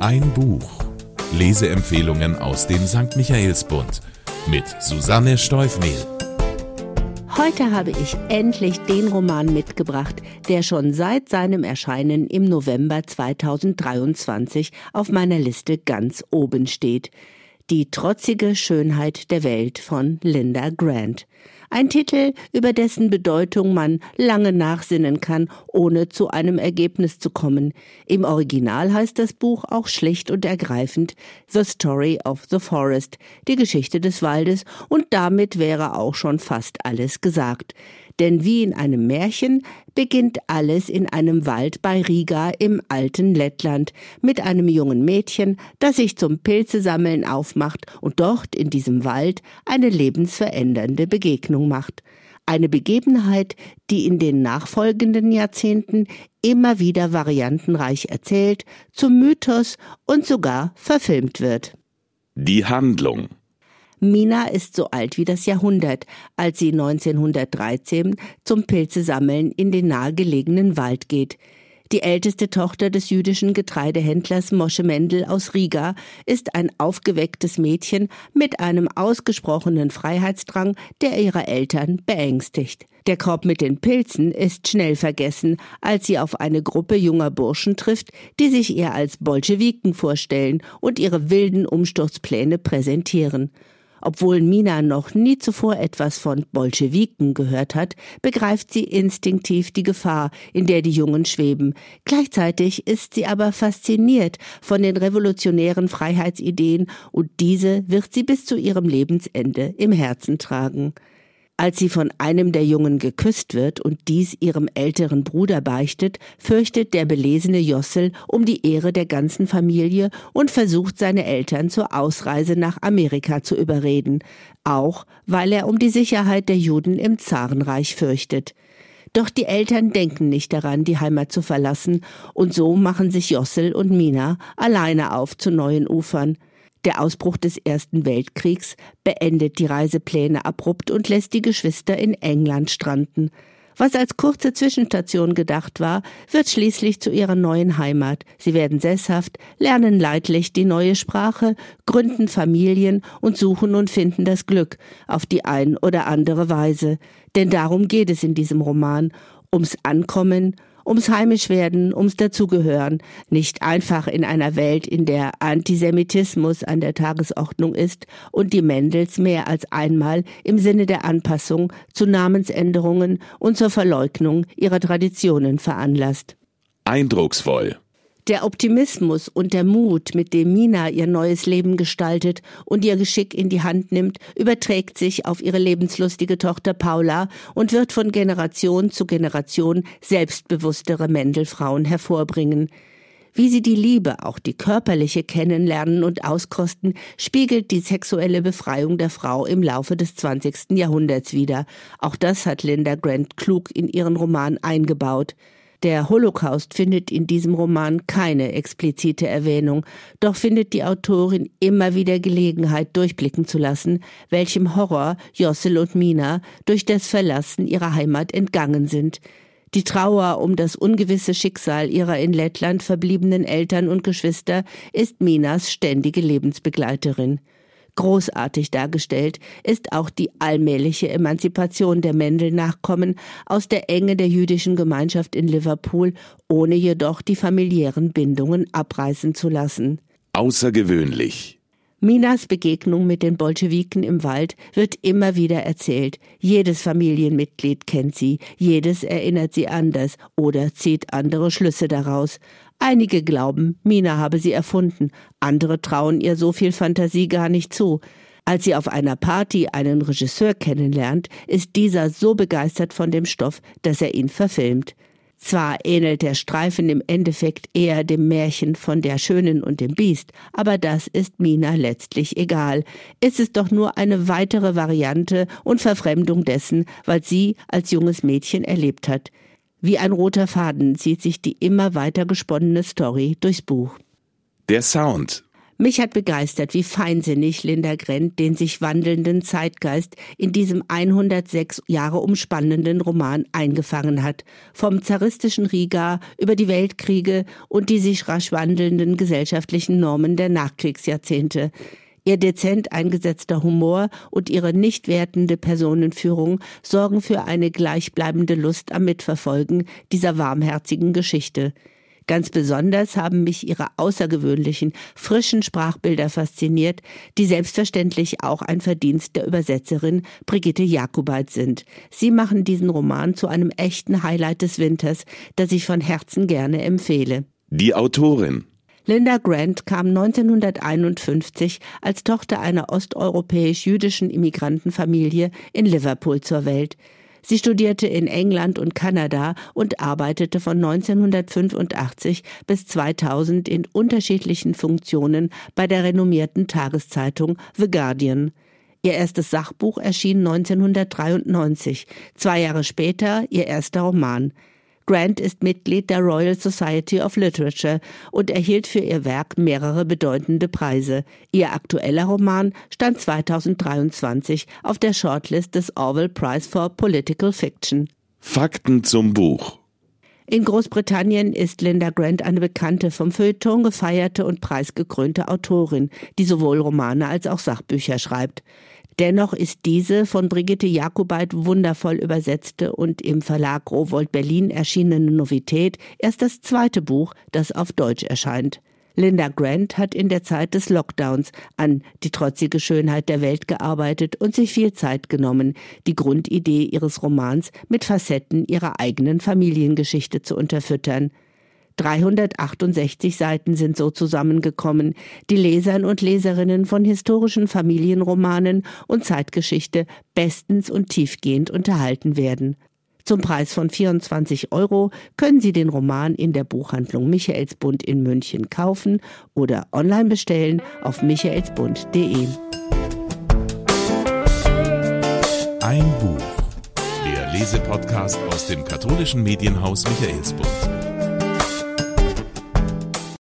Ein Buch. Leseempfehlungen aus dem St. Michaelsbund mit Susanne Steufmehl. Heute habe ich endlich den Roman mitgebracht, der schon seit seinem Erscheinen im November 2023 auf meiner Liste ganz oben steht. Die trotzige Schönheit der Welt von Linda Grant. Ein Titel, über dessen Bedeutung man lange nachsinnen kann, ohne zu einem Ergebnis zu kommen. Im Original heißt das Buch auch schlicht und ergreifend The Story of the Forest, die Geschichte des Waldes, und damit wäre auch schon fast alles gesagt. Denn wie in einem Märchen beginnt alles in einem Wald bei Riga im alten Lettland mit einem jungen Mädchen, das sich zum Pilzesammeln aufmacht und dort in diesem Wald eine lebensverändernde Begegnung macht. Eine Begebenheit, die in den nachfolgenden Jahrzehnten immer wieder variantenreich erzählt, zum Mythos und sogar verfilmt wird. Die Handlung Mina ist so alt wie das Jahrhundert, als sie 1913 zum Pilzesammeln in den nahegelegenen Wald geht. Die älteste Tochter des jüdischen Getreidehändlers Mosche Mendel aus Riga ist ein aufgewecktes Mädchen mit einem ausgesprochenen Freiheitsdrang, der ihre Eltern beängstigt. Der Korb mit den Pilzen ist schnell vergessen, als sie auf eine Gruppe junger Burschen trifft, die sich ihr als Bolschewiken vorstellen und ihre wilden Umsturzpläne präsentieren. Obwohl Mina noch nie zuvor etwas von Bolschewiken gehört hat, begreift sie instinktiv die Gefahr, in der die Jungen schweben. Gleichzeitig ist sie aber fasziniert von den revolutionären Freiheitsideen und diese wird sie bis zu ihrem Lebensende im Herzen tragen. Als sie von einem der Jungen geküsst wird und dies ihrem älteren Bruder beichtet, fürchtet der belesene Jossel um die Ehre der ganzen Familie und versucht seine Eltern zur Ausreise nach Amerika zu überreden, auch weil er um die Sicherheit der Juden im Zarenreich fürchtet. Doch die Eltern denken nicht daran, die Heimat zu verlassen, und so machen sich Jossel und Mina alleine auf zu neuen Ufern. Der Ausbruch des Ersten Weltkriegs beendet die Reisepläne abrupt und lässt die Geschwister in England stranden. Was als kurze Zwischenstation gedacht war, wird schließlich zu ihrer neuen Heimat. Sie werden sesshaft, lernen leidlich die neue Sprache, gründen Familien und suchen und finden das Glück auf die ein oder andere Weise. Denn darum geht es in diesem Roman, ums Ankommen ums Heimischwerden, ums Dazugehören, nicht einfach in einer Welt, in der Antisemitismus an der Tagesordnung ist und die Mendels mehr als einmal im Sinne der Anpassung zu Namensänderungen und zur Verleugnung ihrer Traditionen veranlasst. Eindrucksvoll. Der Optimismus und der Mut, mit dem Mina ihr neues Leben gestaltet und ihr Geschick in die Hand nimmt, überträgt sich auf ihre lebenslustige Tochter Paula und wird von Generation zu Generation selbstbewusstere Mendelfrauen hervorbringen. Wie sie die Liebe, auch die körperliche, kennenlernen und auskosten, spiegelt die sexuelle Befreiung der Frau im Laufe des 20. Jahrhunderts wider. Auch das hat Linda Grant klug in ihren Roman eingebaut. Der Holocaust findet in diesem Roman keine explizite Erwähnung, doch findet die Autorin immer wieder Gelegenheit, durchblicken zu lassen, welchem Horror Jossel und Mina durch das Verlassen ihrer Heimat entgangen sind. Die Trauer um das ungewisse Schicksal ihrer in Lettland verbliebenen Eltern und Geschwister ist Minas ständige Lebensbegleiterin. Großartig dargestellt ist auch die allmähliche Emanzipation der Mendel-Nachkommen aus der Enge der jüdischen Gemeinschaft in Liverpool, ohne jedoch die familiären Bindungen abreißen zu lassen. Außergewöhnlich. Minas Begegnung mit den Bolschewiken im Wald wird immer wieder erzählt. Jedes Familienmitglied kennt sie, jedes erinnert sie anders oder zieht andere Schlüsse daraus. Einige glauben, Mina habe sie erfunden, andere trauen ihr so viel Fantasie gar nicht zu. Als sie auf einer Party einen Regisseur kennenlernt, ist dieser so begeistert von dem Stoff, dass er ihn verfilmt. Zwar ähnelt der Streifen im Endeffekt eher dem Märchen von der Schönen und dem Biest, aber das ist Mina letztlich egal. Es ist doch nur eine weitere Variante und Verfremdung dessen, was sie als junges Mädchen erlebt hat. Wie ein roter Faden zieht sich die immer weiter gesponnene Story durchs Buch. Der Sound Mich hat begeistert, wie feinsinnig Linda Grent den sich wandelnden Zeitgeist in diesem 106 Jahre umspannenden Roman eingefangen hat. Vom zaristischen Riga über die Weltkriege und die sich rasch wandelnden gesellschaftlichen Normen der Nachkriegsjahrzehnte. Ihr dezent eingesetzter Humor und ihre nicht wertende Personenführung sorgen für eine gleichbleibende Lust am Mitverfolgen dieser warmherzigen Geschichte. Ganz besonders haben mich ihre außergewöhnlichen, frischen Sprachbilder fasziniert, die selbstverständlich auch ein Verdienst der Übersetzerin Brigitte Jakobait sind. Sie machen diesen Roman zu einem echten Highlight des Winters, das ich von Herzen gerne empfehle. Die Autorin Linda Grant kam 1951 als Tochter einer osteuropäisch-jüdischen Immigrantenfamilie in Liverpool zur Welt. Sie studierte in England und Kanada und arbeitete von 1985 bis 2000 in unterschiedlichen Funktionen bei der renommierten Tageszeitung The Guardian. Ihr erstes Sachbuch erschien 1993, zwei Jahre später ihr erster Roman. Grant ist Mitglied der Royal Society of Literature und erhielt für ihr Werk mehrere bedeutende Preise. Ihr aktueller Roman stand 2023 auf der Shortlist des Orwell Prize for Political Fiction. Fakten zum Buch. In Großbritannien ist Linda Grant eine bekannte, vom Feuilleton gefeierte und preisgekrönte Autorin, die sowohl Romane als auch Sachbücher schreibt. Dennoch ist diese von Brigitte Jakobait wundervoll übersetzte und im Verlag Rowold Berlin erschienene Novität erst das zweite Buch, das auf Deutsch erscheint. Linda Grant hat in der Zeit des Lockdowns an die trotzige Schönheit der Welt gearbeitet und sich viel Zeit genommen, die Grundidee ihres Romans mit Facetten ihrer eigenen Familiengeschichte zu unterfüttern. 368 Seiten sind so zusammengekommen, die Lesern und Leserinnen von historischen Familienromanen und Zeitgeschichte bestens und tiefgehend unterhalten werden. Zum Preis von 24 Euro können Sie den Roman in der Buchhandlung Michaelsbund in München kaufen oder online bestellen auf michaelsbund.de. Ein Buch. Der Lesepodcast aus dem katholischen Medienhaus Michaelsbund.